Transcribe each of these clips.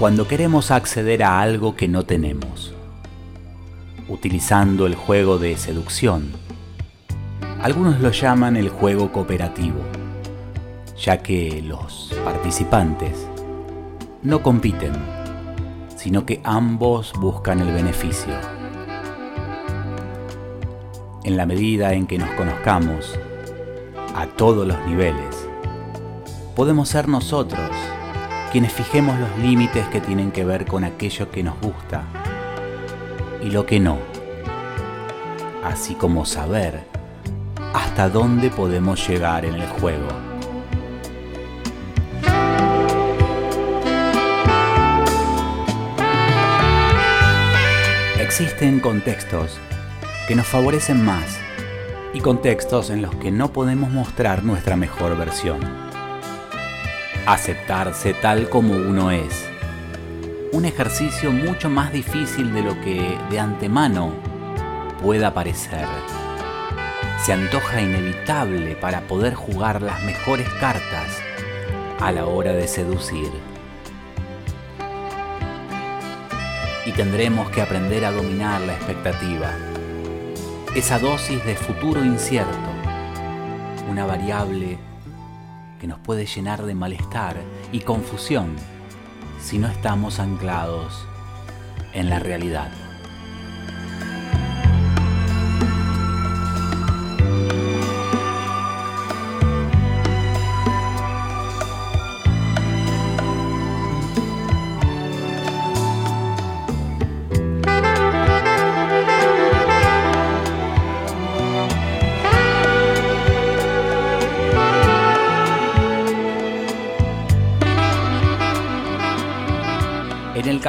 Cuando queremos acceder a algo que no tenemos, utilizando el juego de seducción. Algunos lo llaman el juego cooperativo, ya que los participantes no compiten, sino que ambos buscan el beneficio. En la medida en que nos conozcamos a todos los niveles, podemos ser nosotros quienes fijemos los límites que tienen que ver con aquello que nos gusta y lo que no, así como saber hasta dónde podemos llegar en el juego. Existen contextos que nos favorecen más y contextos en los que no podemos mostrar nuestra mejor versión aceptarse tal como uno es. Un ejercicio mucho más difícil de lo que de antemano pueda parecer. Se antoja inevitable para poder jugar las mejores cartas a la hora de seducir. Y tendremos que aprender a dominar la expectativa, esa dosis de futuro incierto, una variable que nos puede llenar de malestar y confusión si no estamos anclados en la realidad.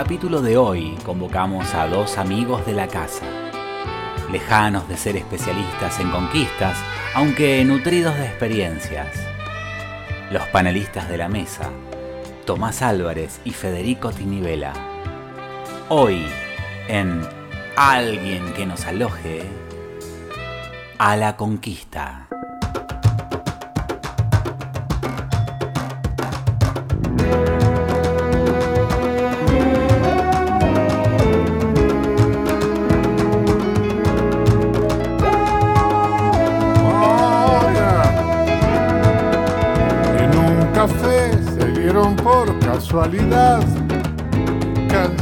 Capítulo de hoy convocamos a dos amigos de la casa, lejanos de ser especialistas en conquistas, aunque nutridos de experiencias. Los panelistas de la mesa, Tomás Álvarez y Federico Tinivela. Hoy, en Alguien que nos aloje, a la conquista.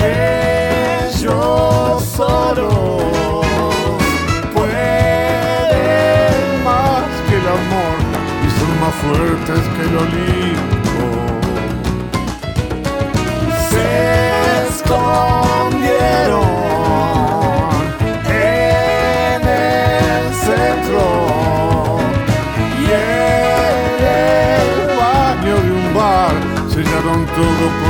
ellos solo pueden más que el amor y son más fuertes que el olimpo. Se escondieron en el centro y en el baño de un bar sellaron todo por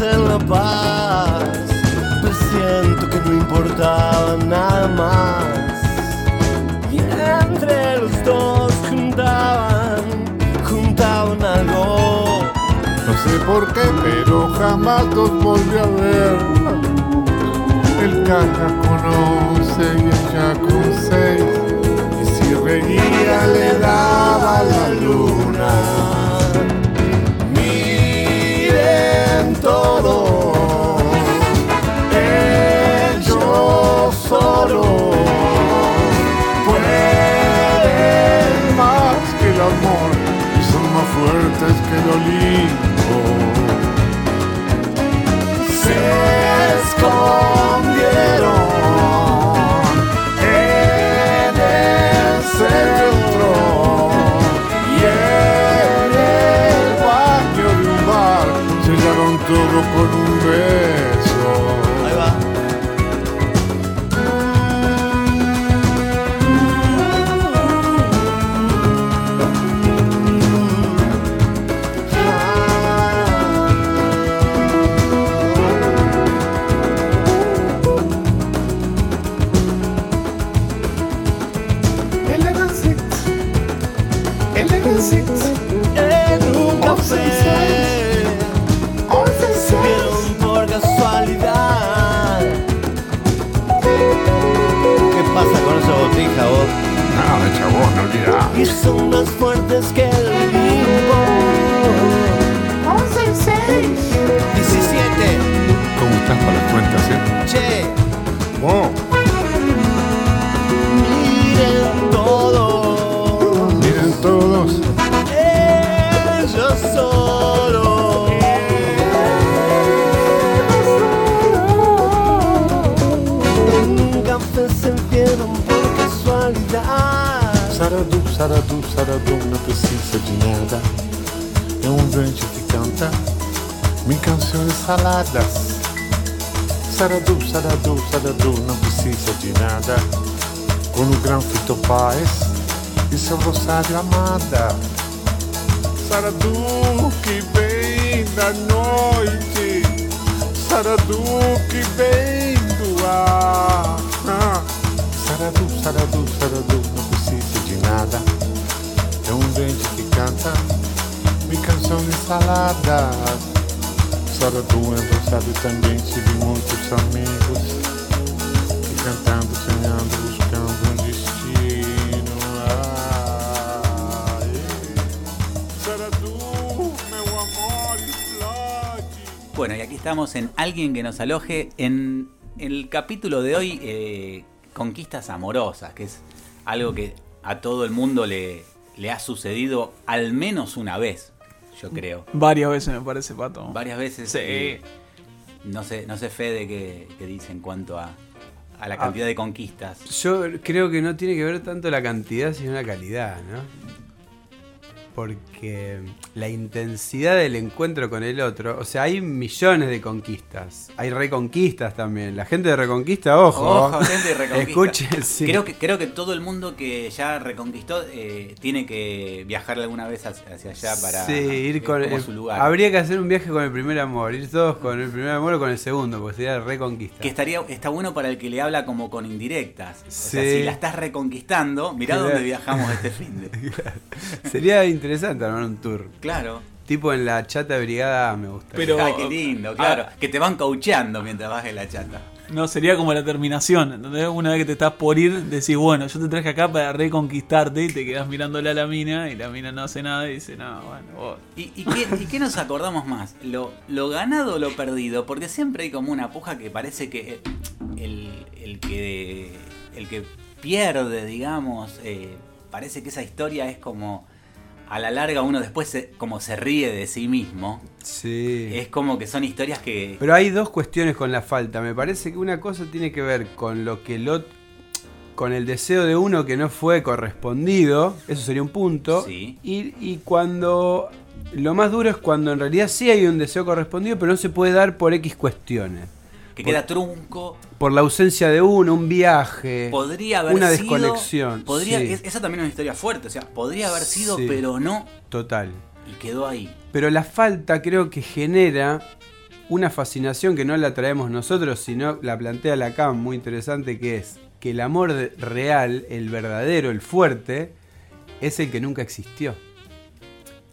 en La Paz. Presiento que no importaba nada más. Y entre los dos juntaban, juntaban algo. No sé por qué, pero jamás los volví a ver. El caja con once y ella con seis. Y si reía le daba la luna. Que Y son más fuertes que el limbo. 17. ¿Cómo estás para las cuentas, eh? Che, Saradu, saradu, não precisa de nada. É um vento que canta mil canções saladas. Saradu, saradu, saradu, não precisa de nada. Com o grão Fito Paz e seu rosário amada. Saradu que vem da noite. Saradu que vem do ar. Ah. Saradu, saradu, saradu, Vento que canta mil canções saladas. Saradu é rosário também tive muitos amigos que cantando, sonhando, buscando um destino. Ah, eh. Saradu, meu amor, explode. Bueno, y aquí estamos en Alguien que nos aloje. En el capítulo de hoy, eh, Conquistas Amorosas, que es algo que a todo el mundo le, le ha sucedido al menos una vez, yo creo. Varias veces me parece, Pato. Varias veces. Sí. eh, no sé, no sé Fede qué, qué dice en cuanto a, a la cantidad de conquistas. Yo creo que no tiene que ver tanto la cantidad, sino la calidad, ¿no? Porque la intensidad del encuentro con el otro, o sea, hay millones de conquistas, hay reconquistas también. La gente de Reconquista, ojo, Ojo, gente de Reconquista. escuchen, sí. Creo que, creo que todo el mundo que ya reconquistó eh, tiene que viajar alguna vez hacia, allá para Sí, ir eh, con el- su lugar. Habría que hacer un viaje con el primer amor, ir todos con el primer amor o con el segundo, porque sería reconquista. Que estaría, está bueno para el que le habla como con indirectas. O sea, si la estás reconquistando, mirá Claro. dónde viajamos este fin de. Sería interesante armar un tour. Claro. Tipo en la chata brigada me gusta. Pero- Ay, qué lindo, claro. que te van caucheando mientras vas en la chata. No, sería como la terminación. ¿entendés? Una vez que te estás por ir, decís, bueno, yo te traje acá para reconquistarte y te quedas mirándole a la mina y la mina no hace nada y dice, no, bueno, vos. ¿Y, y qué, y qué nos acordamos más? ¿Lo, ¿Lo ganado o lo perdido? Porque siempre hay como una puja que parece que el, el que, el que pierde, digamos, eh, parece que esa historia es como... A la larga uno después se- como se ríe de sí mismo. Sí. Es como que son historias que... Pero hay dos cuestiones con la falta. Me parece que una cosa tiene que ver con lo que lo con el deseo de uno que no fue correspondido, eso sería un punto. Sí. Y, y cuando lo más duro es cuando en realidad sí hay un deseo correspondido, pero no se puede dar por X cuestiones. Que Por- queda trunco. Por la ausencia de uno, un viaje. Podría haber una sido. desconexión. Podría, sí, esa también es una historia fuerte. O sea, podría haber sido, Sí. pero no. total. Y quedó ahí. Pero la falta creo que genera una fascinación que no la traemos nosotros, sino la plantea Lacan, muy interesante, que es que el amor real, el verdadero, el fuerte, es el que nunca existió.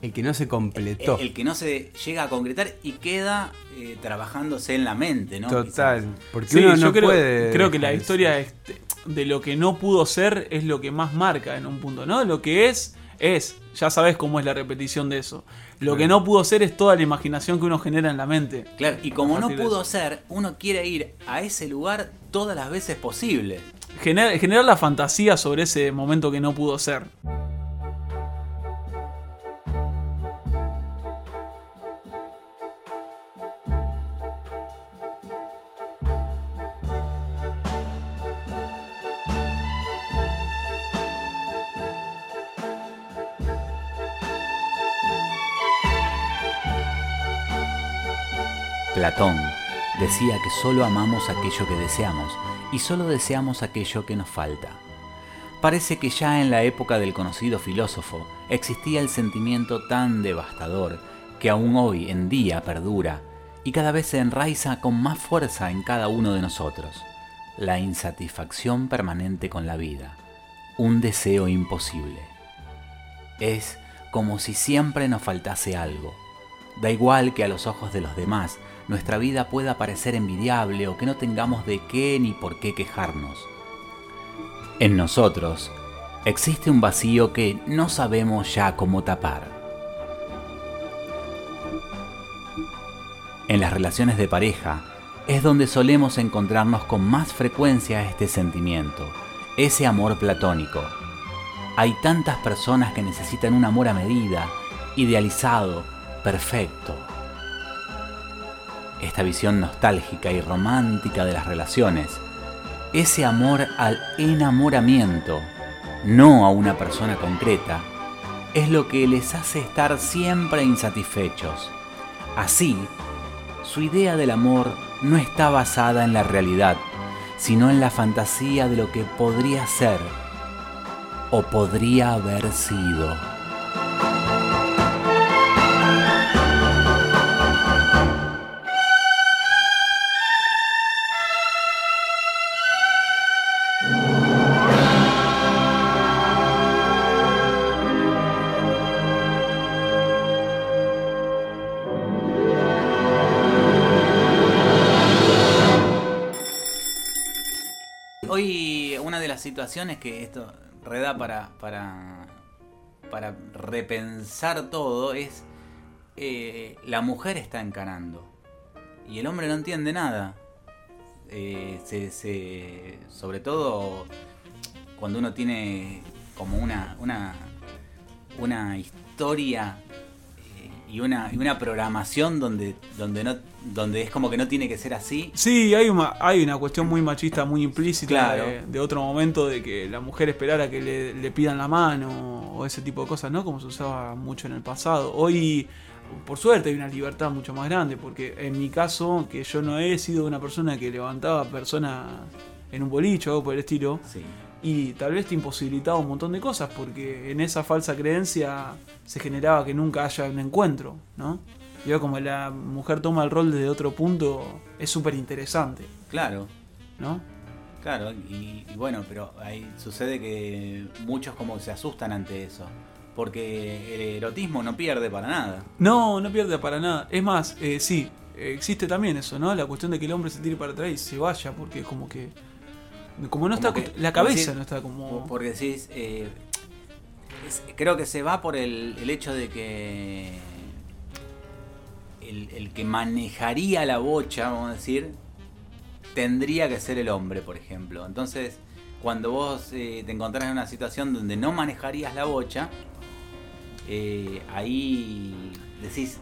El que no se completó. El, el que no se llega a concretar y queda eh, trabajándose en la mente, ¿no? Total. Quizás. Porque Sí, uno yo no creo, puede. creo que la historia este, de lo que no pudo ser es lo que más marca en un punto, ¿no? Lo que es, es. Ya sabes cómo es la repetición de eso. Lo que no pudo ser es toda la imaginación que uno genera en la mente. Claro, y como no pudo ser, uno quiere ir a ese lugar todas las veces posible. Gener- generar la fantasía sobre ese momento que no pudo ser. Platón decía que solo amamos aquello que deseamos y solo deseamos aquello que nos falta. Parece que ya en la época del conocido filósofo existía el sentimiento tan devastador que aún hoy en día perdura y cada vez se enraiza con más fuerza en cada uno de nosotros. La insatisfacción permanente con la vida. Un deseo imposible. Es como si siempre nos faltase algo. Da igual que a los ojos de los demás nuestra vida pueda parecer envidiable o que no tengamos de qué ni por qué quejarnos. En nosotros existe un vacío que no sabemos ya cómo tapar. En las relaciones de pareja es donde solemos encontrarnos con más frecuencia este sentimiento, ese amor platónico. Hay tantas personas que necesitan un amor a medida, idealizado, perfecto. Esta visión nostálgica y romántica de las relaciones, ese amor al enamoramiento, no a una persona concreta, es lo que les hace estar siempre insatisfechos. Así, su idea del amor no está basada en la realidad, sino en la fantasía de lo que podría ser o podría haber sido. Situaciones que esto reda para, para, para repensar todo es eh, la mujer está encarando y el hombre no entiende nada. Eh, se- se- sobre todo cuando uno tiene como una, una, una historia y una, y una programación donde, donde, no, donde es como que no tiene que ser así. Sí, hay una, hay una cuestión muy machista, muy implícita Claro. de, de otro momento de que la mujer esperara que le, le pidan la mano o ese tipo de cosas, ¿no? Como se usaba mucho en el pasado. Hoy, por suerte, hay una libertad mucho más grande, porque en mi caso, que yo no he sido una persona que levantaba personas en un boliche o algo por el estilo, Sí. Y tal vez te imposibilitaba un montón de cosas, porque en esa falsa creencia se generaba que nunca haya un encuentro, ¿no? Y ahora como la mujer toma el rol desde otro punto, es súper interesante, Claro, ¿no? claro. Y, y bueno, pero ahí sucede que muchos como se asustan ante eso. Porque el erotismo no pierde para nada. No, no pierde para nada. Es más, eh, sí, existe también eso, ¿no? La cuestión de que el hombre se tire para atrás y se vaya, porque como que... Como no está... Como que- la cabeza decir- no está como... Porque decís, eh, es- creo que se va por el, el hecho de que el, el que manejaría la bocha, vamos a decir, tendría que ser el hombre, por ejemplo. Entonces, cuando vos eh, te encontrás en una situación donde no manejarías la bocha, eh, ahí decís,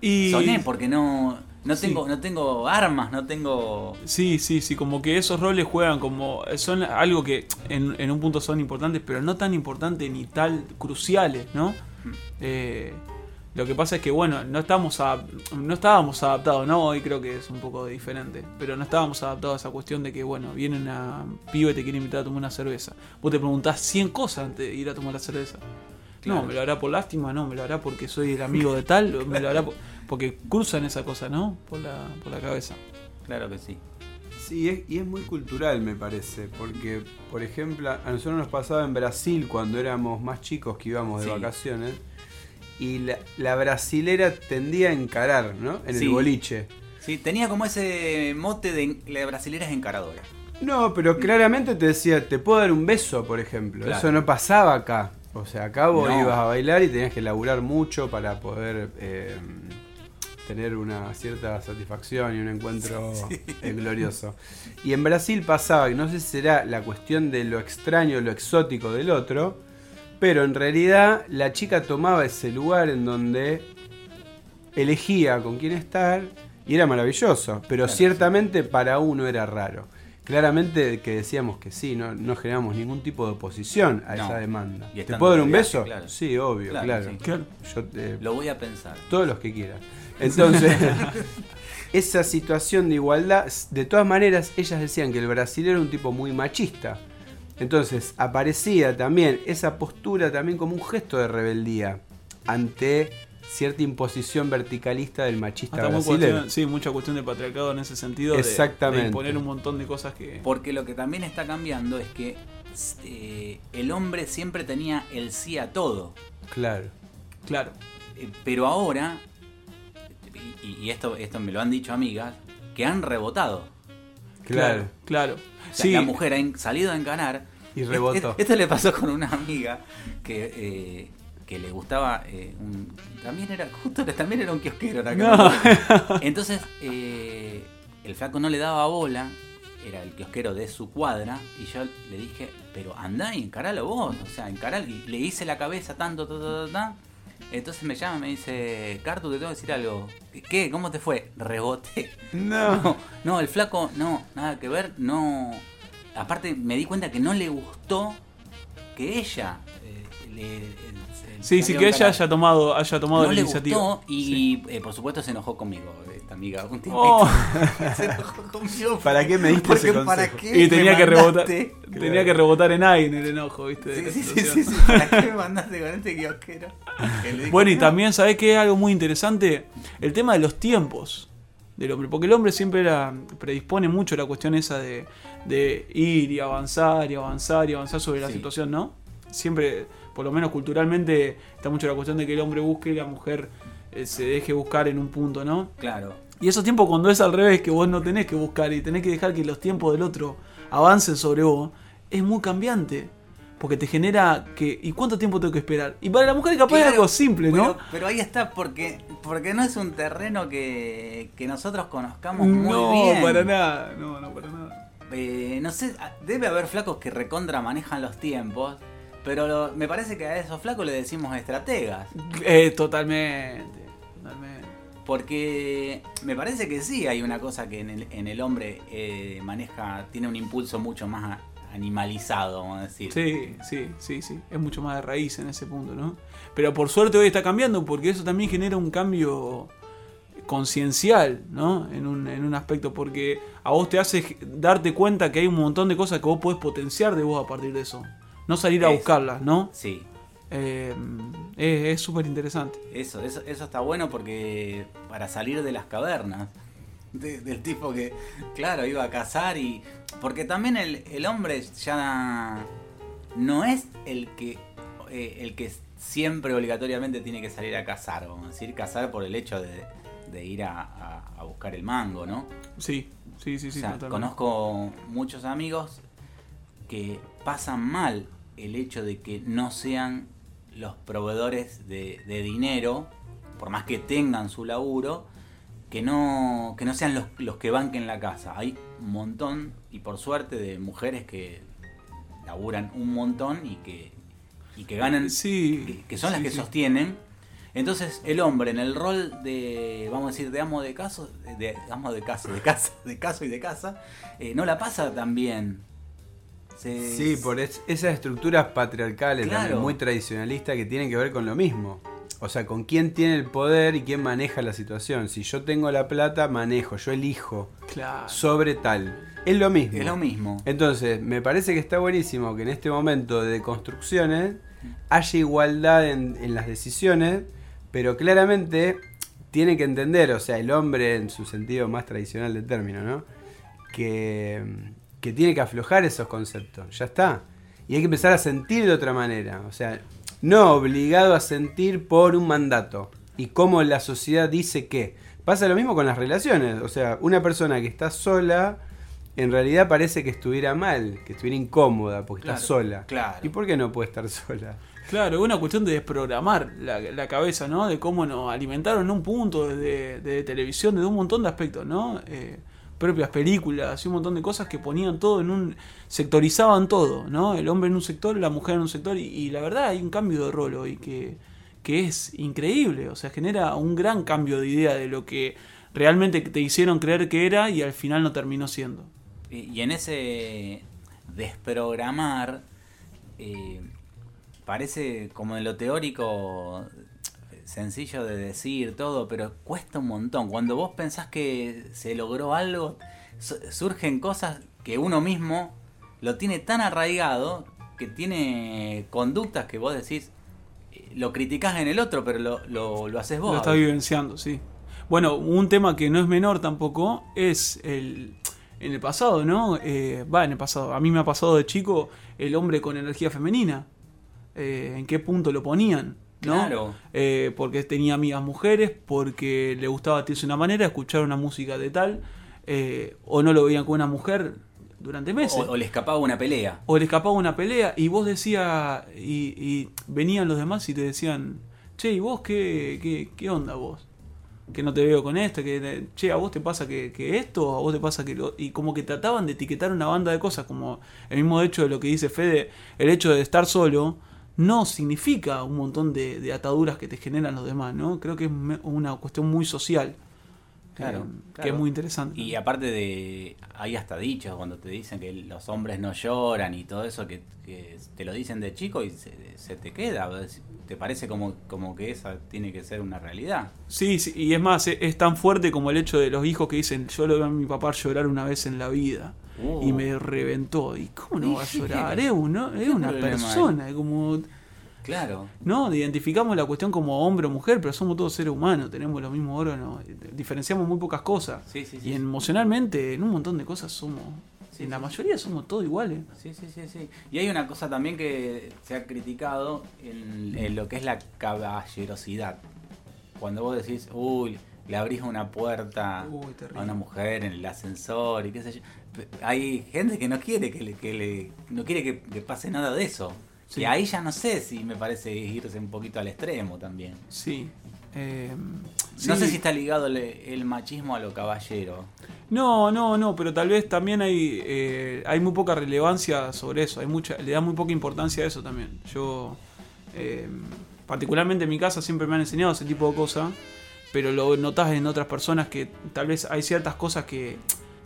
Y... soné porque no, no, Sí. tengo, no tengo armas, no tengo... Sí, sí, sí, como que esos roles juegan como. Son algo que en, en un punto son importantes, pero no tan importantes ni tal cruciales, ¿no? Mm. Eh, Lo que pasa es que, bueno, no estamos adap- no estábamos adaptados, ¿no? Hoy creo que es un poco diferente. Pero no estábamos adaptados a esa cuestión de que, bueno, viene una pibe y te quiere invitar a tomar una cerveza. Vos te preguntás 100 cosas antes de ir a tomar la cerveza. Claro. No, me lo hará por lástima, no, me lo hará porque soy el amigo de tal, me lo hará por- porque cruzan esa cosa, ¿no? Por la, por la cabeza. Claro que sí. Sí, es- y es muy cultural, me parece, porque, por ejemplo, a nosotros nos pasaba en Brasil cuando éramos más chicos que íbamos de Sí. vacaciones, y la, la brasilera tendía a encarar, ¿no? En Sí. el boliche. Sí, tenía como ese mote de la brasilera es encaradora. No, pero claramente te decía, te puedo dar un beso, por ejemplo. Claro. Eso no pasaba acá. O sea, acá vos No. ibas a bailar y tenías que laburar mucho para poder eh, tener una cierta satisfacción y un encuentro eh, glorioso. Y en Brasil pasaba, que no sé si será la cuestión de lo extraño, lo exótico del otro, pero en realidad la chica tomaba ese lugar en donde elegía con quién estar y era maravilloso, pero Claro, ciertamente para uno era raro. Claramente que decíamos que sí, no, no generamos ningún tipo de oposición a No. esa demanda. Y ¿Te puedo dar un beso? claro. Sí, obvio, Claro, claro. sí. Claro. Yo, eh, Lo voy a pensar. todos los que quieran. Entonces, esa situación de igualdad, de todas maneras, ellas decían que el brasileño era un tipo muy machista. Entonces, aparecía también esa postura también como un gesto de rebeldía ante cierta imposición verticalista del machista brasileño. sí, mucha cuestión de patriarcado en ese sentido. de- Exactamente. De, imponer un montón de cosas que. Porque lo que también está cambiando es que eh, el hombre siempre tenía el sí a todo. Claro. Claro. Eh, Pero ahora, y, y esto, esto me lo han dicho amigas, que han rebotado. Claro. Claro. O sea, Sí. La mujer ha salido a encanar. Y rebotó. Esto, esto le pasó con una amiga que, eh, que le gustaba eh, un, también era justo también era un kiosquero que No. entonces eh, el flaco no le daba bola era el kiosquero de su cuadra y yo le dije pero andá y encaralo vos o sea encaralo y le hice la cabeza tanto ta, ta, ta, ta. entonces me llama y me dice Cartu te tengo que decir algo ¿qué? ¿cómo te fue? reboté no, no, el flaco, no, nada que ver, no. Aparte, me di cuenta que no le gustó que ella. eh, le- Sí, sí, que ella haya tomado, haya tomado no la le iniciativa. gustó y Sí. eh, por supuesto se enojó conmigo, esta amiga. Un. Oh. se enojó conmigo. ¿Para qué me diste Porque ese ¿para consejo? qué Y tenía me que rebotar. Tenía que rebotar en aire el enojo, ¿viste? Sí, sí, sí, sí, sí, ¿Para qué me mandaste con este kiosquero? Bueno, y también, ¿sabés qué es algo muy interesante? El tema de los tiempos del hombre. Porque el hombre siempre era, predispone mucho la cuestión esa de, de ir y avanzar y avanzar y avanzar sobre la situación, ¿no? Siempre, por lo menos culturalmente, está mucho la cuestión de que el hombre busque y la mujer eh, se deje buscar en un punto, ¿no? Claro. Y esos tiempos cuando es al revés, que vos no tenés que buscar y tenés que dejar que los tiempos del otro avancen sobre vos, es muy cambiante. Porque te genera que. ¿Y cuánto tiempo tengo que esperar? Y para la mujer capaz es Claro, algo simple, ¿no? Pero, ahí está, porque, porque no es un terreno que, que nosotros conozcamos muy no, bien. para nada. No, no, para nada. Eh, no sé, debe haber flacos que recontra manejan los tiempos, pero lo- me parece que a esos flacos le decimos estrategas. Eh, totalmente. Totalmente. Porque me parece que sí hay una cosa que en el, en el hombre eh, maneja, tiene un impulso mucho más animalizado, vamos a decir. Sí, sí, sí, sí. Es mucho más de raíz en ese punto, ¿no? Pero por suerte hoy está cambiando porque eso también genera un cambio conciencial, ¿no? En un, en un aspecto, porque a vos te hace darte cuenta que hay un montón de cosas que vos podés potenciar de vos a partir de eso. No salir a Es- buscarlas, ¿no? Sí, Eh, es es súper interesante. eso, eso, eso está bueno porque para salir de las cavernas, de- del tipo que, claro, iba a cazar y... Porque también el, el hombre ya no es el que, eh, el que siempre obligatoriamente tiene que salir a cazar, vamos a decir, cazar por el hecho de, de ir a, a- a buscar el mango, ¿no? Sí, sí, sí, sí. o sea, totalmente. conozco muchos amigos que pasan mal el hecho de que no sean los proveedores de, de dinero, por más que tengan su laburo, que no, que no sean los, los que banquen la casa. Hay un montón, y por suerte, de mujeres que laburan un montón y que, y que ganan Sí. que, que son las que sí. sostienen. Entonces el hombre en el rol de, vamos a decir, de amo de caso, de amo de caso, de casa, de caso y de casa, eh, no la pasa tan bien. Se- Sí, por es- esas estructuras patriarcales Claro. también muy tradicionalistas que tienen que ver con lo mismo. o sea, con quién tiene el poder y quién maneja la situación. Si yo tengo la plata, manejo, yo elijo Claro. sobre tal. Es lo mismo. Es lo mismo. Entonces, me parece que está buenísimo que en este momento de construcciones haya igualdad en, en las decisiones, pero claramente tiene que entender, o sea, el hombre en su sentido más tradicional del término, ¿no? Que, que tiene que aflojar esos conceptos, ya está. Y hay que empezar a sentir de otra manera, o sea, no obligado a sentir por un mandato y cómo la sociedad dice que. Pasa lo mismo con las relaciones, o sea, una persona que está sola en realidad parece que estuviera mal, que estuviera incómoda porque Claro, está sola. claro. ¿Y por qué no puede estar sola? Claro, es una cuestión de desprogramar la, la cabeza, ¿no? De cómo nos alimentaron en un punto de, de televisión, de un montón de aspectos, ¿no? Eh, propias películas y un montón de cosas que ponían todo en un... sectorizaban todo, ¿no? El hombre en un sector, la mujer en un sector y, la verdad hay un cambio de rol hoy que, que es increíble, o sea, genera un gran cambio de idea de lo que realmente te hicieron creer que era y al final no terminó siendo. Y, y en ese desprogramar, eh, parece como en lo teórico sencillo de decir todo, pero cuesta un montón. Cuando vos pensás que se logró algo, su- surgen cosas que uno mismo lo tiene tan arraigado que tiene conductas que vos decís, eh, lo criticás en el otro, pero lo, lo, lo haces vos. Lo está vivenciando, sí. Bueno, un tema que no es menor tampoco es el. En el pasado, ¿no? Eh, Va, en el pasado. A mí me ha pasado de chico el hombre con energía femenina. Eh, ¿En qué punto lo ponían? ¿No? Claro. Eh, porque tenía amigas mujeres, porque le gustaba vestirse de una manera, escuchar una música de tal, eh, o no lo veían con una mujer durante meses o, o le escapaba una pelea. o le escapaba una pelea y vos decías, y, y venían los demás y te decían, che, ¿y vos qué, qué, qué onda vos? Que no te veo con esto, que, che, ¿a vos te pasa que, que esto? ¿A vos te pasa que lo...? Y como que trataban de etiquetar una banda de cosas, como el mismo hecho de lo que dice Fede, el hecho de estar solo no significa un montón de, de ataduras que te generan los demás, ¿no? Creo que es una cuestión muy social. Claro, eh, Que claro. es muy interesante. Y aparte de, hay hasta dichos cuando te dicen que los hombres no lloran y todo eso, que, que te lo dicen de chico y se, se te queda, te parece como, como que esa tiene que ser una realidad. Sí, sí, y es más, e- es tan fuerte como el hecho de los hijos que dicen, yo lo veo a mi papá llorar una vez en la vida Uh. y me reventó. ¿Y cómo no va a llorar? Es, uno- es ¿Qué una persona, es como... Claro. No, identificamos la cuestión como hombre o mujer, pero somos todos seres humanos, tenemos los mismos órganos, diferenciamos muy pocas cosas. Sí, sí, sí. Y emocionalmente, en un montón de cosas somos, Sí, en la sí, mayoría somos todos iguales. Sí, sí, sí, sí. Y hay una cosa también que se ha criticado en, en lo que es la caballerosidad. Cuando vos decís, uy, le abrís una puerta Uy, a una mujer en el ascensor y qué sé yo. Hay gente que no quiere que le, que le- no quiere que le pase nada de eso. Sí. Y ahí ya no sé si me parece irse un poquito al extremo también. Sí. eh, No sí. sé si está ligado el, el machismo a lo caballero. No, no, no, pero tal vez también hay, eh, hay muy poca relevancia sobre eso, hay mucha, le da muy poca importancia a eso también. Yo, eh, particularmente en mi casa, siempre me han enseñado ese tipo de cosas, pero lo notas en otras personas que tal vez hay ciertas cosas que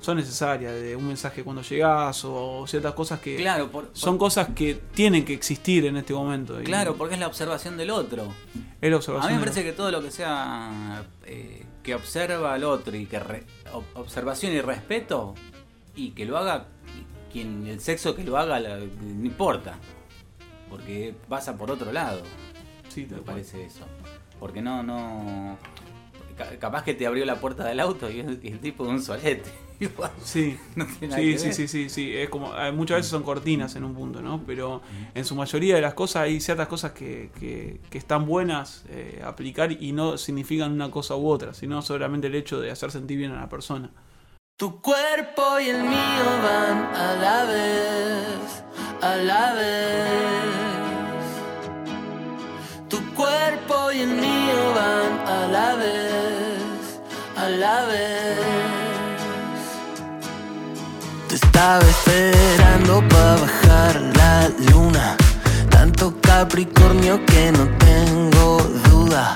son necesarias, de un mensaje cuando llegas o ciertas cosas que Claro, por- por- son cosas que tienen que existir en este momento. y Claro, porque es la observación del otro. es la A observación mí me parece que todo lo que sea eh, que observa al otro y que re- ob- observación y respeto y que lo haga quien el sexo que lo haga no importa porque pasa por otro lado. Sí, me parece eso. Porque no no capaz que te abrió la puerta del auto y el, tipo de un solete Igual, Sí, no sí, sí, sí, sí, sí, es como eh, muchas veces son cortinas en un punto, ¿no? Pero en su mayoría de las cosas hay ciertas cosas que, que, que están buenas eh, aplicar y no significan una cosa u otra, sino solamente el hecho de hacer sentir bien a la persona. Tu cuerpo y el mío van a la vez, a la vez. Tu cuerpo y el mío van a la vez, la vez. Te estaba esperando para bajar la luna. Tanto Capricornio que no tengo duda.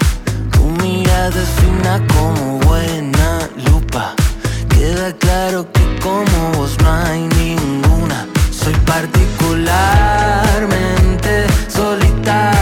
Tu mirada es fina como buena lupa. Queda claro que como vos no hay ninguna. Soy particularmente solitario.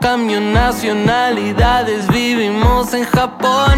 Cambio nacionalidades, vivimos en Japón.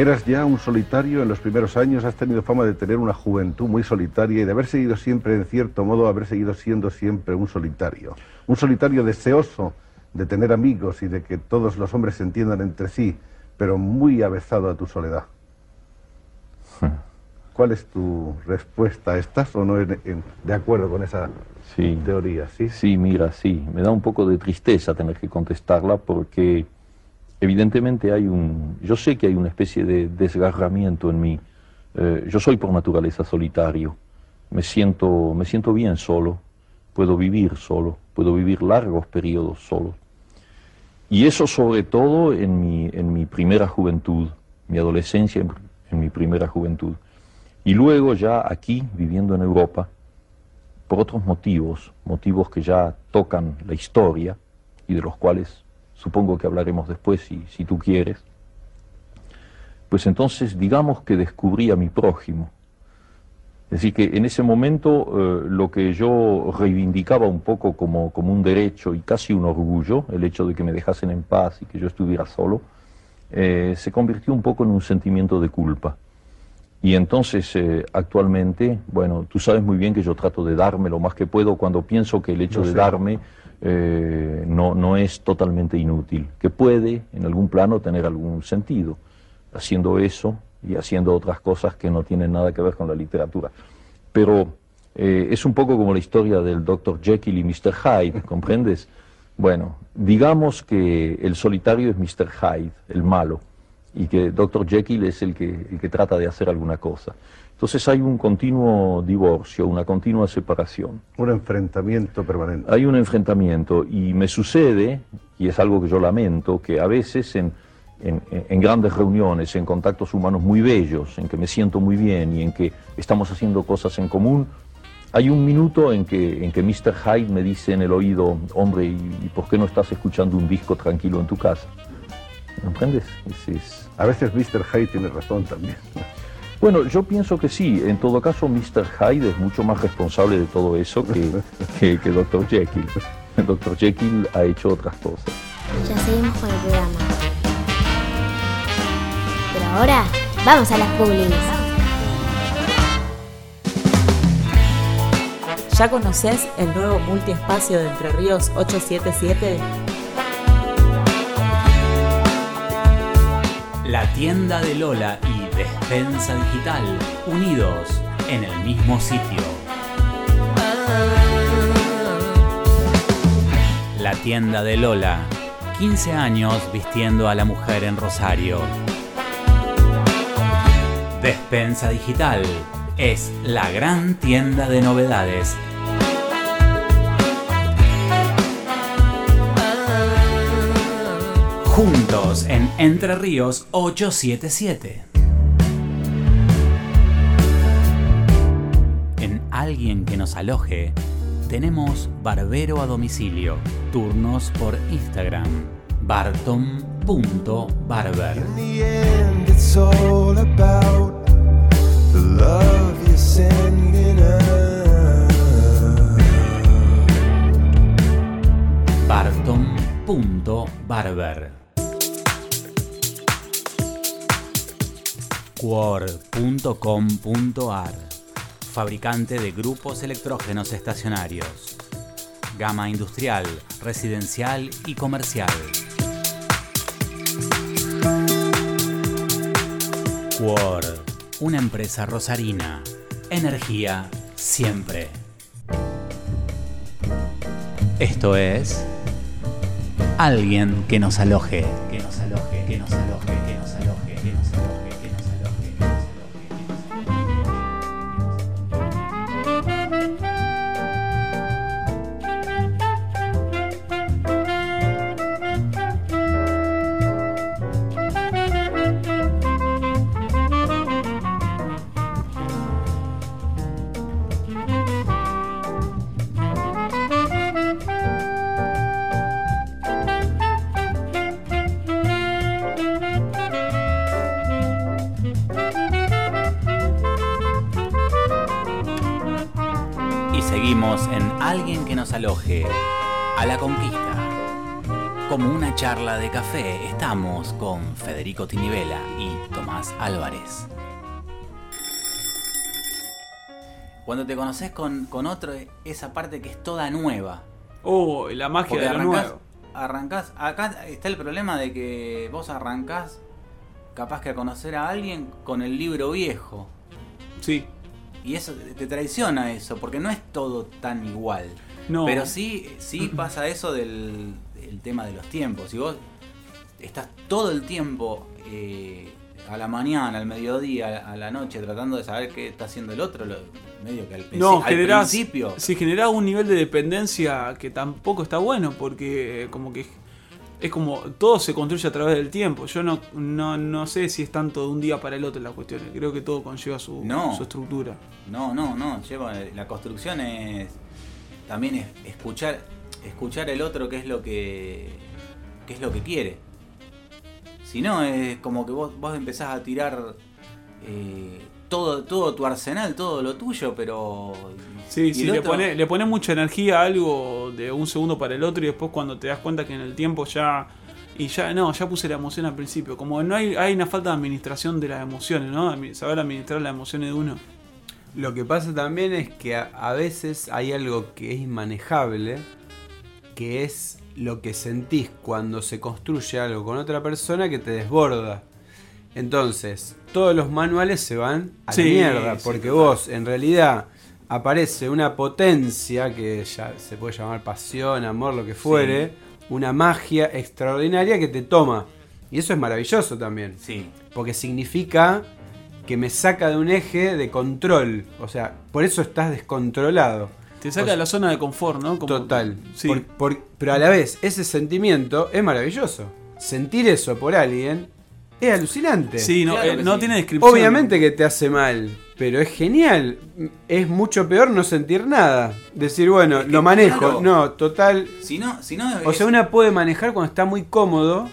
Eras ya un solitario en los primeros años, has tenido fama de tener una juventud muy solitaria y de haber seguido siempre, en cierto modo, haber seguido siendo siempre un solitario. Un solitario deseoso de tener amigos y de que todos los hombres se entiendan entre sí, pero muy avezado a tu soledad. ¿Cuál es tu respuesta? ¿Estás o no en- en- de acuerdo con esa Sí. teoría? ¿sí? Sí, mira, sí, me da un poco de tristeza tener que contestarla porque evidentemente hay un, yo sé que hay una especie de desgarramiento en mí. Eh, yo soy por naturaleza solitario, me siento, me siento bien solo, puedo vivir solo, puedo vivir largos periodos solo. Y eso sobre todo en mi, en mi primera juventud, mi adolescencia en, en mi primera juventud. Y luego ya aquí, viviendo en Europa, por otros motivos, motivos que ya tocan la historia y de los cuales supongo que hablaremos después si, si tú quieres, pues entonces digamos que descubrí a mi prójimo. Es decir, que en ese momento eh, lo que yo reivindicaba un poco como, como un derecho y casi un orgullo, el hecho de que me dejasen en paz y que yo estuviera solo, eh, se convirtió un poco en un sentimiento de culpa. Y entonces, eh, actualmente, bueno, tú sabes muy bien que yo trato de darme lo más que puedo cuando pienso que el hecho de sé. darme eh, no, no es totalmente inútil, que puede en algún plano tener algún sentido, haciendo eso y haciendo otras cosas que no tienen nada que ver con la literatura. Pero eh, es un poco como la historia del Dr. Jekyll y Mr. Hyde, ¿comprendes? Bueno, digamos que el solitario es Mr. Hyde, el malo, y que Dr. Jekyll es el que, el que trata de hacer alguna cosa. Entonces hay un continuo divorcio, una continua separación. Un enfrentamiento permanente. Hay un enfrentamiento y me sucede, y es algo que yo lamento, que a veces en, en- en grandes reuniones, en contactos humanos muy bellos, en que me siento muy bien y en que estamos haciendo cosas en común, hay un minuto en que, en que Mr. Hyde me dice en el oído, hombre, ¿y, y por qué no estás escuchando un disco tranquilo en tu casa? ¿Comprendes? Es- A veces Mr. Hyde tiene razón también. Bueno, yo pienso que sí. En todo caso, Mr. Hyde es mucho más responsable de todo eso que, que, que Dr. Jekyll. Dr. Jekyll ha hecho otras cosas. Ya seguimos con el programa. Pero ahora, vamos a las publis. ¿Ya conoces el nuevo multiespacio de Entre Ríos 877? La tienda de Lola y Despensa Digital, unidos en el mismo sitio. La tienda de Lola, 15 años vistiendo a la mujer en Rosario. Despensa Digital es la gran tienda de novedades juntos en Entre Ríos 877. Alguien que nos aloje, tenemos barbero a domicilio, turnos por Instagram, barton.barber. Barton.barber. Quor.com.ar Fabricante de grupos electrógenos estacionarios. Gama industrial, residencial y comercial. Quor, una empresa rosarina. Energía siempre. Esto es alguien que nos aloje, que nos aloje, que nos aloje, que nos aloje, estamos con Federico Tinivela y Tomás Álvarez. Cuando te conoces con, con otro, esa parte que es toda nueva. Oh, la magia Porque de lo arrancás, nuevo. arrancás, acá está el problema de que vos arrancás capaz que a conocer a alguien con el libro viejo. Sí. Y eso te traiciona eso, porque no es todo tan igual. No. Pero sí, sí pasa eso del el tema de los tiempos. Si vos estás todo el tiempo eh, a la mañana, al mediodía, a la noche, tratando de saber qué está haciendo el otro, lo- medio que al, No, al generás, principio. si generás un nivel de dependencia que tampoco está bueno, porque eh, como que es como todo se construye a través del tiempo. Yo no, no, no sé si es tanto de un día para el otro las cuestiones. Creo que todo conlleva su, No. su estructura. No, no, no. Lleva, la construcción es también es escuchar, escuchar el otro qué es lo que qué es lo que quiere. Si no, es como que vos, vos empezás a tirar eh, todo, todo tu arsenal, todo lo tuyo, pero. Sí, sí, le pone, le pone mucha energía a algo de un segundo para el otro y después cuando te das cuenta que en el tiempo ya... Y ya, no, ya puse la emoción al principio. Como no hay, hay una falta de administración de las emociones, ¿no? Saber administrar las emociones de uno. Lo que pasa también es que a, a veces hay algo que es inmanejable, que es lo que sentís cuando se construye algo con otra persona que te desborda. Entonces, todos los manuales se van a Sí, la mierda, sí, porque total. vos en realidad aparece una potencia que ya se puede llamar pasión, amor, lo que fuere, una magia extraordinaria que te toma. Y eso es maravilloso también. Sí. Porque significa que me saca de un eje de control. O sea, por eso estás descontrolado. Te saca sea, de la zona de confort, ¿no? Como- Total. Sí. Por- por- pero a la vez, ese sentimiento es maravilloso. Sentir eso por alguien es alucinante. Sí, no, Claro eh, no sí. tiene descripción. Obviamente que te hace mal, pero es genial. Es mucho peor no sentir nada. Decir, bueno, Es que, lo manejo. claro. No, total. Si no, si no O es- sea, una puede manejar cuando está muy cómodo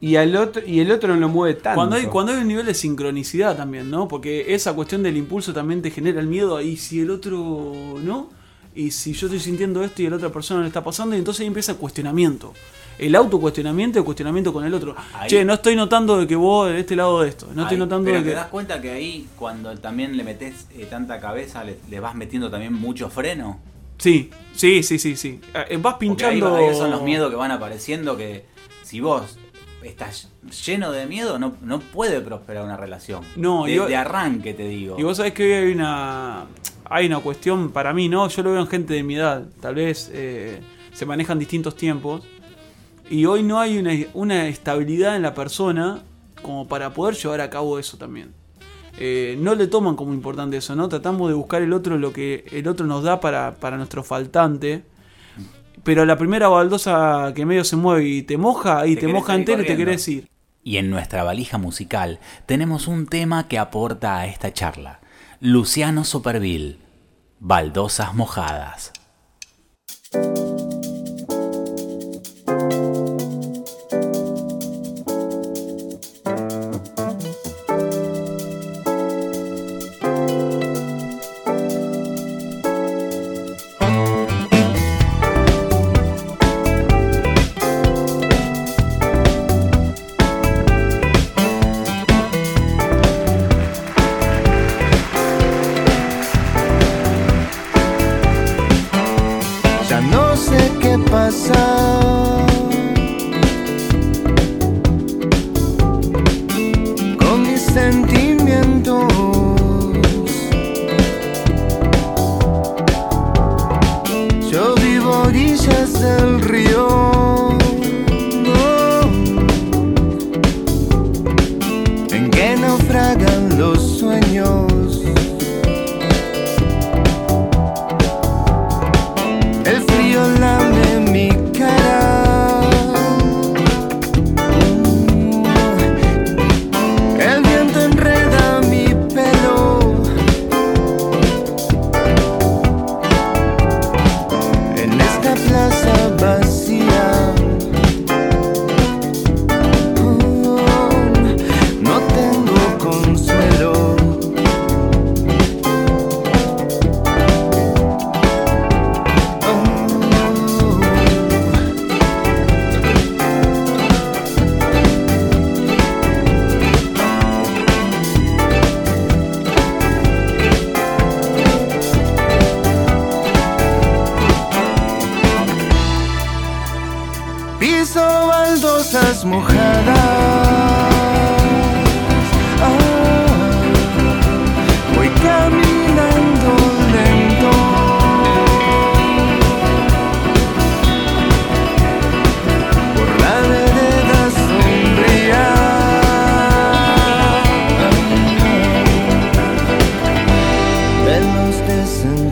y, al otro, y el otro no lo mueve tanto. Cuando hay, cuando hay un nivel de sincronicidad también, ¿no? Porque esa cuestión del impulso también te genera el miedo. Y si el otro no, y si yo estoy sintiendo esto y la otra persona le está pasando, y entonces ahí empieza el cuestionamiento. El autocuestionamiento el cuestionamiento con el otro. Ahí- Che, no estoy notando de que vos de este lado de esto. No estoy notando pero de te que. das cuenta que ahí, cuando también le metes eh, tanta cabeza, le, le vas metiendo también mucho freno. Sí, sí, sí, sí, sí. Eh, Vas ahí, pinchando. ahí son los miedos que van apareciendo que si vos estás lleno de miedo, no, no puede prosperar una relación. No, de, yo- de arranque te digo. Y vos sabés que hoy hay una, hay una cuestión para mí, ¿no? Yo lo veo en gente de mi edad. Tal vez eh, se manejan distintos tiempos. Y hoy no hay una, una estabilidad en la persona como para poder llevar a cabo eso también. Eh, no le toman como importante eso, ¿no? Tratamos de buscar el otro lo que el otro nos da para, para nuestro faltante pero la primera baldosa que medio se mueve y te moja, y te, moja entero te querés decir. Y en nuestra valija musical tenemos un tema que aporta a esta charla. Luciano Superville, Baldosas Mojadas.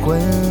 滚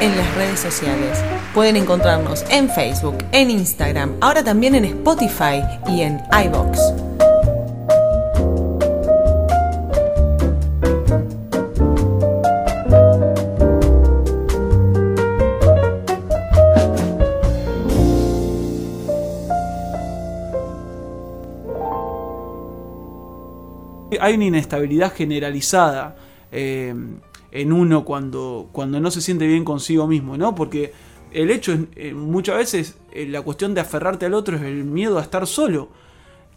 en las redes sociales. Pueden encontrarnos en Facebook, en Instagram, ahora también en Spotify y en iBox. Hay una inestabilidad generalizada. Eh, en uno cuando, cuando no se siente bien consigo mismo, ¿no? Porque el hecho es, eh, muchas veces, eh, la cuestión de aferrarte al otro es el miedo a estar solo.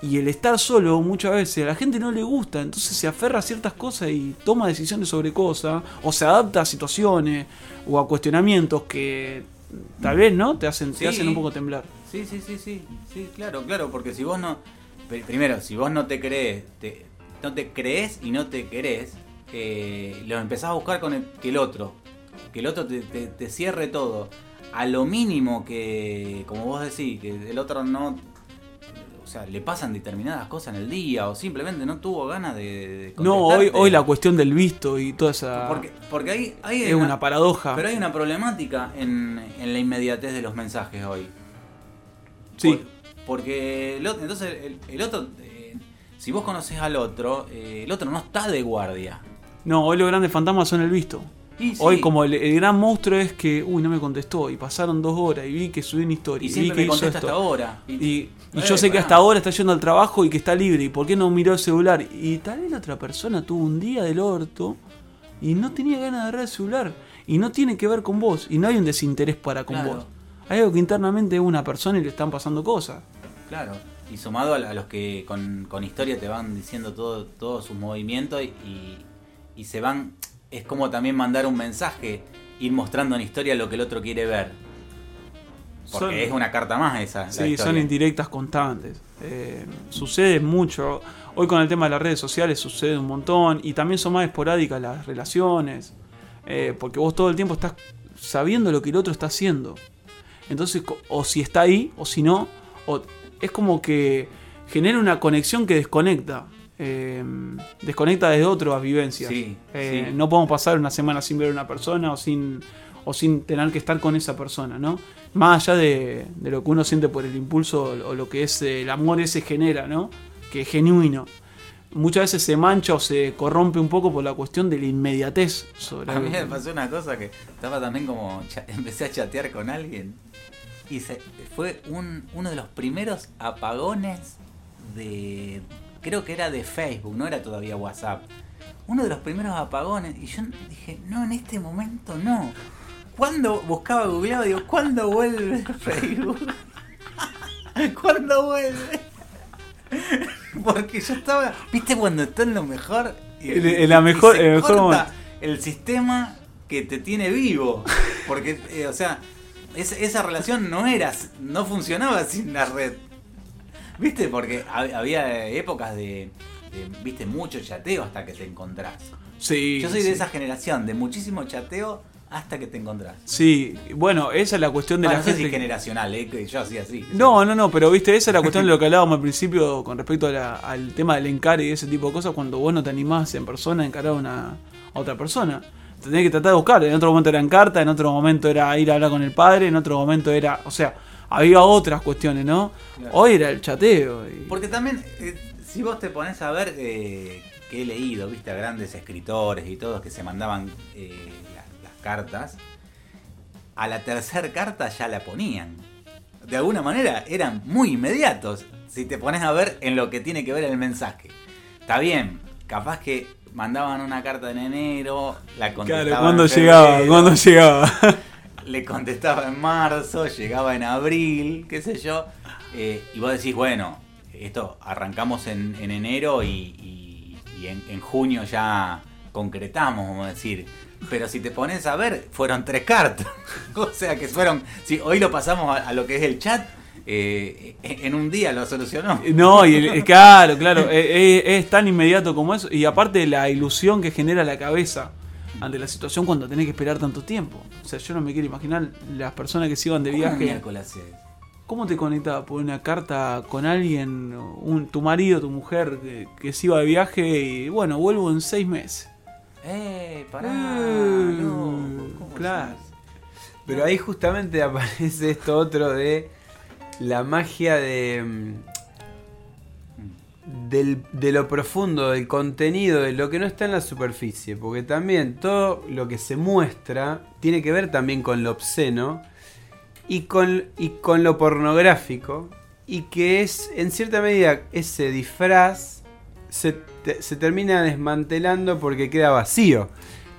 Y el estar solo muchas veces a la gente no le gusta, entonces se aferra a ciertas cosas y toma decisiones sobre cosas, o se adapta a situaciones o a cuestionamientos que tal vez, ¿no? Te hacen, te hacen un poco temblar. Sí, sí, sí, sí, sí, claro, claro, porque si vos no, pri- primero, si vos no te crees, te- no te crees y no te querés, eh, lo empezás a buscar con el, que el otro, que el otro te, te- te cierre todo, a lo mínimo que, como vos decís, que el otro no, o sea, le pasan determinadas cosas en el día o simplemente no tuvo ganas de, de No, hoy, hoy la cuestión del visto y toda esa... Porque, porque ahí, ahí hay es una paradoja. Pero hay una problemática en, en la inmediatez de los mensajes hoy. Sí. Por- porque el otro, entonces el, el otro, eh, si vos conoces al otro, eh, el otro no está de guardia. No, hoy los grandes fantasmas son el visto. Sí. Hoy como el, el gran monstruo es que, uy, no me contestó y pasaron dos horas y vi que subió una historia Y y, vi que me hizo contesta esto. hasta ahora. Y, y Eh, yo sé que hasta ahora está yendo al trabajo y que está libre. ¿Y por qué no miró el celular? Y tal vez la otra persona tuvo un día del orto y no tenía ganas de agarrar el celular. Y no tiene que ver con vos. Y no hay un desinterés para con Claro. vos. Hay algo que internamente es una persona y le están pasando cosas. Claro. Y sumado a, los que con, con historia te van diciendo todo, sus movimientos y, y se van. Es como también mandar un mensaje, ir mostrando en historia lo que el otro quiere ver. Porque Son- es una carta más esa. Sí, son indirectas constantes. Eh, sucede mucho. Hoy con el tema de las redes sociales sucede un montón. Y también son más esporádicas las relaciones. Eh, porque vos todo el tiempo estás sabiendo lo que el otro está haciendo. Entonces, o si está ahí, o si no, o es como que genera una conexión que desconecta. Eh, desconecta desde otras vivencias. Sí, Eh, sí. No podemos pasar una semana sin ver a una persona o sin, o sin tener que estar con esa persona, ¿no? Más allá de, de lo que uno siente por el impulso o, o lo que es eh, el amor ese genera, ¿no? Que es genuino. Muchas veces se mancha o se corrompe un poco por la cuestión de la inmediatez sobre A mí me pasó una cosa que estaba también como. empecé a chatear con alguien. Y se, fue un, uno de los primeros apagones de. Creo que era de Facebook, no era todavía WhatsApp. Uno de los primeros apagones. Y yo dije, no, en este momento no. Cuando buscaba googleaba, digo, ¿cuándo vuelve Facebook? ¿Cuándo vuelve? Porque yo estaba. ¿Viste cuando está en lo mejor? En la mejor- se el mejor corta momento. el sistema que te tiene vivo. Porque, eh, o sea, es- esa relación no era, no funcionaba sin la red. ¿Viste? Porque hab- había épocas de, de, viste, mucho chateo hasta que te encontrás. Sí, Yo soy sí. de esa generación, de muchísimo chateo hasta que te encontrás. Sí, bueno, esa es la cuestión de Ah, la no sé si gente. generacional, eh, que yo hacía así. No, no, no, pero viste, esa es la cuestión de lo que hablábamos al principio con respecto a la- al tema del encare y ese tipo de cosas, cuando vos no te animás en persona a encarar a, una, a otra persona. Te tenés que tratar de buscar, en otro momento era en carta, en otro momento era ir a hablar con el padre, en otro momento era, o sea, había otras cuestiones, ¿no? Claro. Hoy era el chateo. y- Porque también, eh, si vos te pones a ver, eh, que he leído, viste, a grandes escritores y todos que se mandaban eh, las, las cartas, a la tercera carta ya la ponían. De alguna manera eran muy inmediatos, si te pones a ver en lo que tiene que ver el mensaje. Está bien, capaz que mandaban una carta en enero, la contestaban Claro, ¿cuándo en llegaba? ¿Cuándo llegaba? le contestaba en marzo, llegaba en abril, qué sé yo. eh, y vos decís, bueno, esto arrancamos en, en enero y, y- en, en junio ya concretamos, vamos a decir. Pero si te pones a ver, fueron tres cartas. o sea que fueron. Si hoy lo pasamos a, lo que es el chat, eh, en un día lo solucionó. No, y el- el- claro, claro, eh, eh, es, tan inmediato como eso. Y aparte la ilusión que genera la cabeza ante la situación cuando tenés que esperar tanto tiempo. O sea, yo no me quiero imaginar las personas que se iban de ¿Cómo viaje. ¿Cómo te conectabas? ¿Por una carta con alguien, un, tu marido, tu mujer, que, que se iba de viaje y bueno, vuelvo en seis meses? ¡Eh, pará! Eh, loco, ¿cómo claro. Pero ahí justamente aparece esto otro de la magia de, mm, del- de lo profundo, del contenido, de lo que no está en la superficie. Porque también todo lo que se muestra tiene que ver también con lo obsceno y con, y con lo pornográfico. Y que es, en cierta medida, ese disfraz se, te- se termina desmantelando porque queda vacío.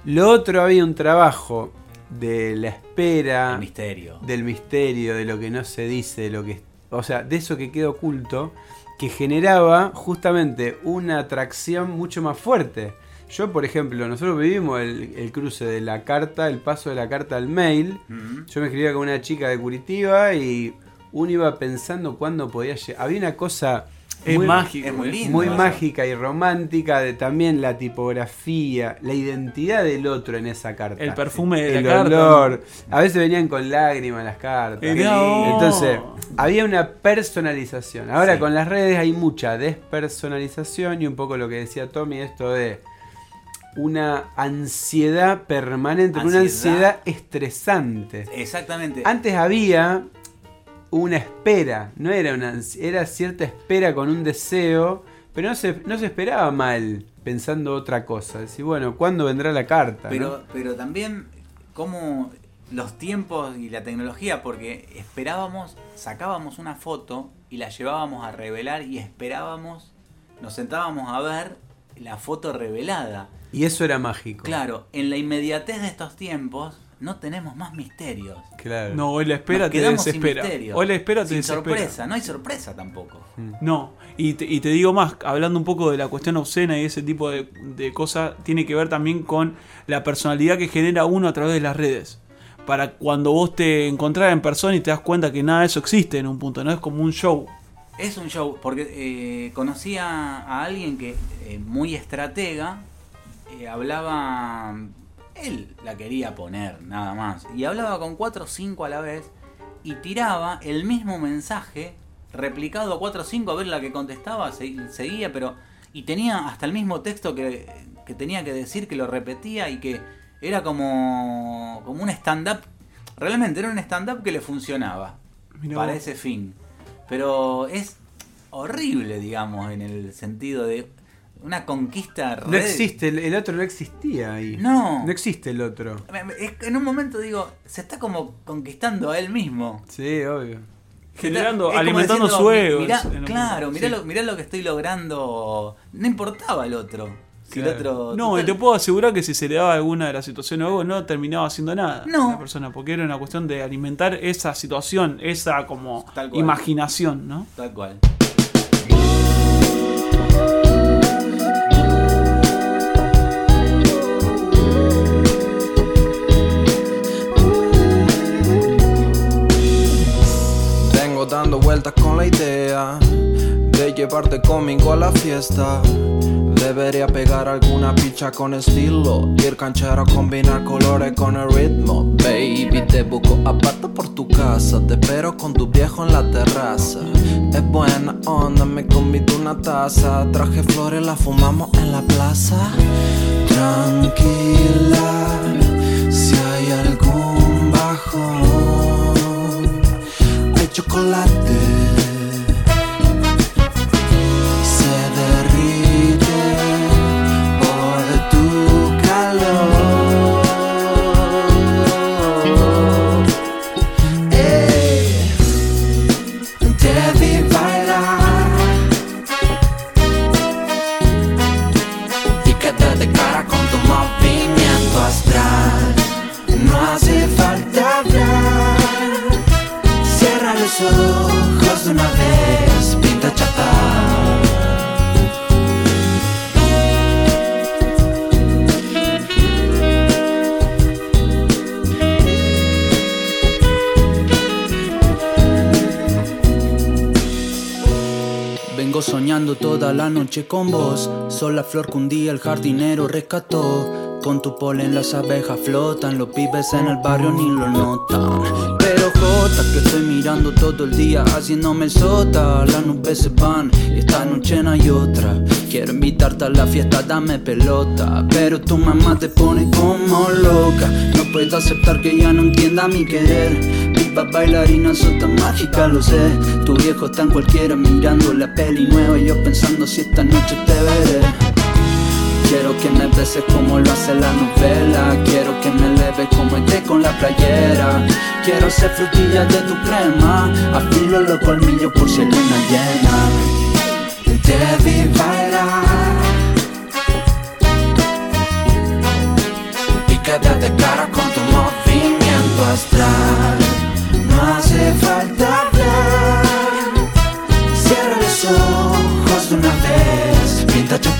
Lo otro había un trabajo de la espera, misterio. del misterio, de lo que no se dice, de lo que, o sea, de eso que queda oculto, que generaba justamente una atracción mucho más fuerte. Yo, por ejemplo, nosotros vivimos el, el cruce de la carta, el paso de la carta al mail. Yo me escribía con una chica de Curitiba y uno iba pensando cuándo podía llegar. Había una cosa Es muy, mágico. es muy ¿eh? lindo. muy eso. mágica y romántica de también la tipografía, la identidad del otro en esa carta. El perfume de el la carta. olor. A veces venían con lágrimas las cartas. Entonces, había una personalización. Ahora Sí. con las redes hay mucha despersonalización y un poco lo que decía Tommy, esto de una ansiedad permanente, una ansiedad estresante. Exactamente. Antes había una espera, no era una era cierta espera con un deseo, pero no se, no se esperaba mal pensando otra cosa. Decir, bueno, ¿cuándo vendrá la carta? Pero, no? pero también como los tiempos y la tecnología, porque esperábamos, sacábamos una foto y la llevábamos a revelar y esperábamos, nos sentábamos a ver la foto revelada. Y eso era mágico. Claro, en la inmediatez de estos tiempos no tenemos más misterios. Claro. No, hoy la espera Nos te desespera. misterio. Hoy la espera te Sin desespera. sorpresa, no hay sorpresa tampoco. No, y te, y te digo más, hablando un poco de la cuestión obscena y ese tipo de, de cosas, tiene que ver también con la personalidad que genera uno a través de las redes. Para cuando vos te encontrás en persona y te das cuenta que nada de eso existe en un punto, no es como un show. Es un show, porque eh, conocí a, a alguien que, eh, muy estratega, eh, hablaba. Él la quería poner, nada más. Y hablaba con 4 o 5 a la vez y tiraba el mismo mensaje replicado a 4 o 5 a ver la que contestaba, se- seguía, pero. Y tenía hasta el mismo texto que, que tenía que decir, que lo repetía y que era como, como un stand-up. Realmente era un stand-up que le funcionaba Mirá para vos. ese fin. Pero es horrible, digamos, en el sentido de una conquista No red- existe, el, el otro no existía ahí. No. No existe el otro. En un momento digo, se está como conquistando a él mismo. Sí, obvio. Generando, alimentando diciendo, su ego. mirá- claro, mirá, Sí. lo, mirá lo que estoy logrando. No importaba el otro. Si el otro. No, y te puedo asegurar que si se le daba alguna de las situaciones vos, no terminaba haciendo nada No. la persona, porque era una cuestión de alimentar esa situación, esa como Tal cual. imaginación, ¿no? Tal cual. Dando vueltas con la idea de llevarte conmigo a la fiesta. Debería pegar alguna picha con estilo. Ir canchero, combinar colores con el ritmo. Baby, te busco aparte por tu casa. Te espero con tu viejo en la terraza. Es buena onda, me convido una taza. Traje flores, la fumamos en la plaza. Tranquila, si hay algún bajón, chocolate. Noche con vos. Soy la flor que un día el jardinero rescató. Con tu polen las abejas flotan, los pibes en el barrio ni lo notan. Pero Jota, que estoy mirando todo el día haciéndome el sota. Las nubes se van y esta noche no hay otra. Quiero invitarte a la fiesta, dame pelota. Pero tu mamá te pone como loca. No puedo aceptar que ya no entienda mi querer. Para bailarinas sos tan mágica, lo sé. Tu viejo tan cualquiera mirando la peli nueva Y yo pensando si esta noche te veré. Quiero que me beses como lo hace la novela. Quiero que me leves como esté con la playera. Quiero ser frutilla de tu crema. Afilo los colmillos por si hay luna llena. Te vi bailar Y quédate cara con tu movimiento astral. No hace falta hablar. Cierra los ojos una vez, pinta tu.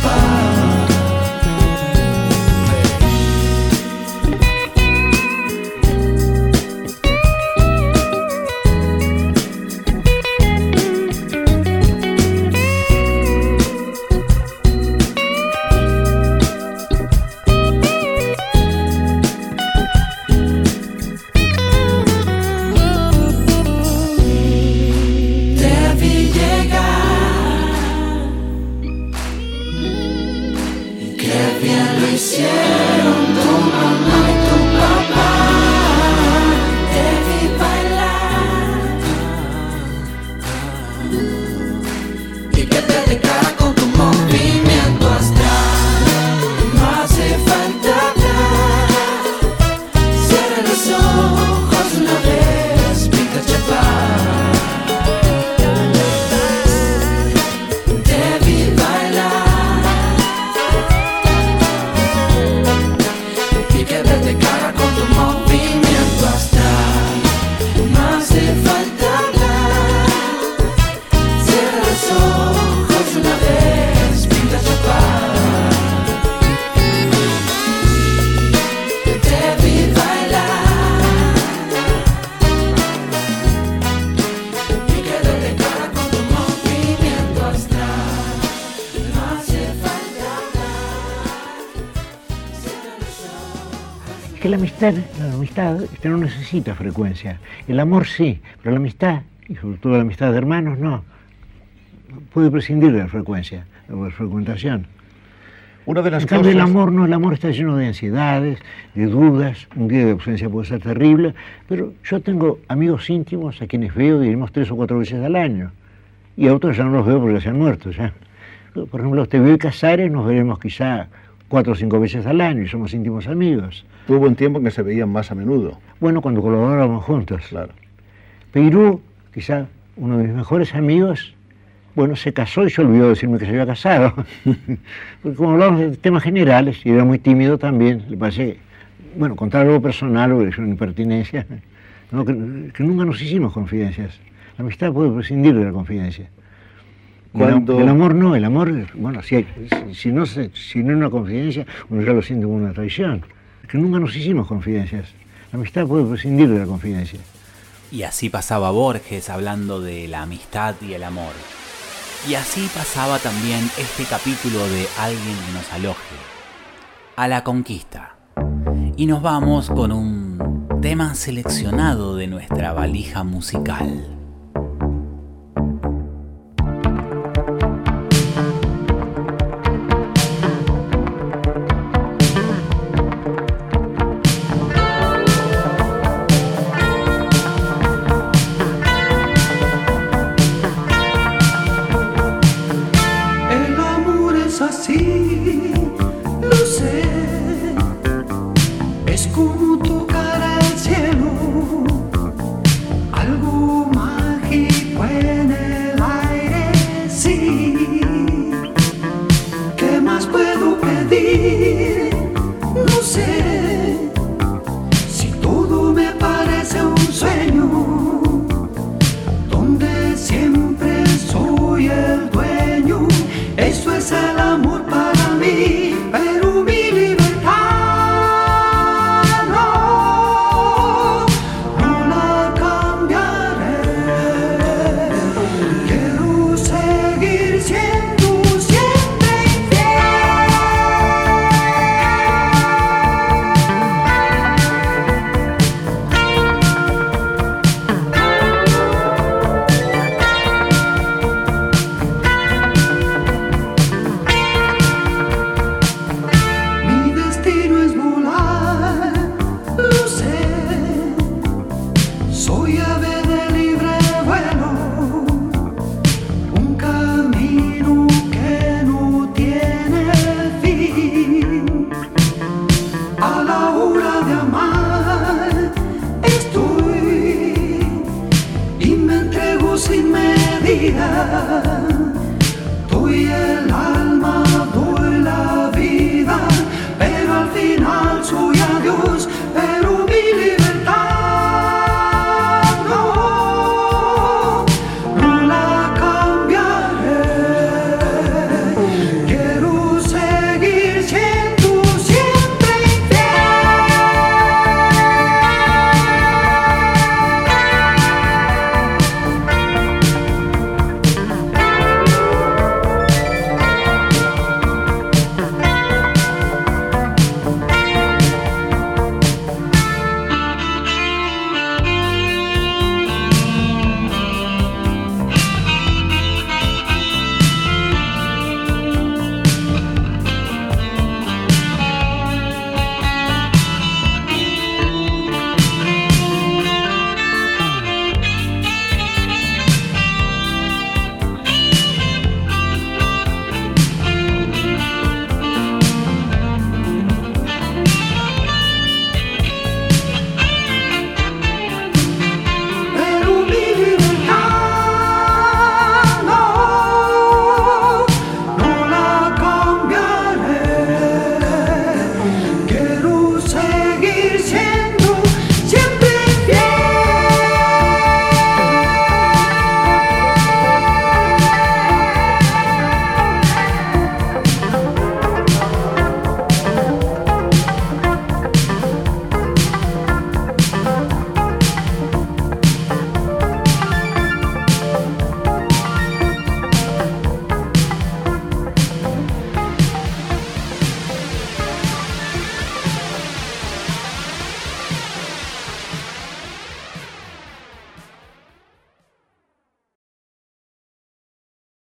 La amistad este, no necesita frecuencia. El amor sí, pero la amistad, y sobre todo la amistad de hermanos, no. Puede prescindir de la frecuencia, de la frecuentación. Una de las en cambio, el amor no, el amor está lleno de ansiedades, de dudas, un día de ausencia puede ser terrible, pero yo tengo amigos íntimos a quienes veo, diremos, tres o cuatro veces al año, y a otros ya no los veo porque se han muerto ya. Por ejemplo, te veo y Casares, nos veremos quizá cuatro o cinco veces al año y somos íntimos amigos. Tuvo un tiempo en que se veían más a menudo. Bueno, cuando colaborábamos juntos. Claro. Peirú, quizá uno de mis mejores amigos, bueno, se casó y se olvidó decirme que se había casado. Porque como hablamos de temas generales, y era muy tímido también, le parece, bueno, contar algo personal o es una impertinencia, que, nunca nos hicimos confidencias. La amistad puede prescindir de la confidencia. Cuando... El, amor no, el amor, bueno, si, si, no, si no es una confidencia, uno ya lo siente como una traición que nunca nos hicimos confidencias. La amistad puede prescindir de la confidencia. Y así pasaba Borges hablando de la amistad y el amor. Y así pasaba también este capítulo de Alguien que nos aloje. A la conquista. Y nos vamos con un tema seleccionado de nuestra valija musical.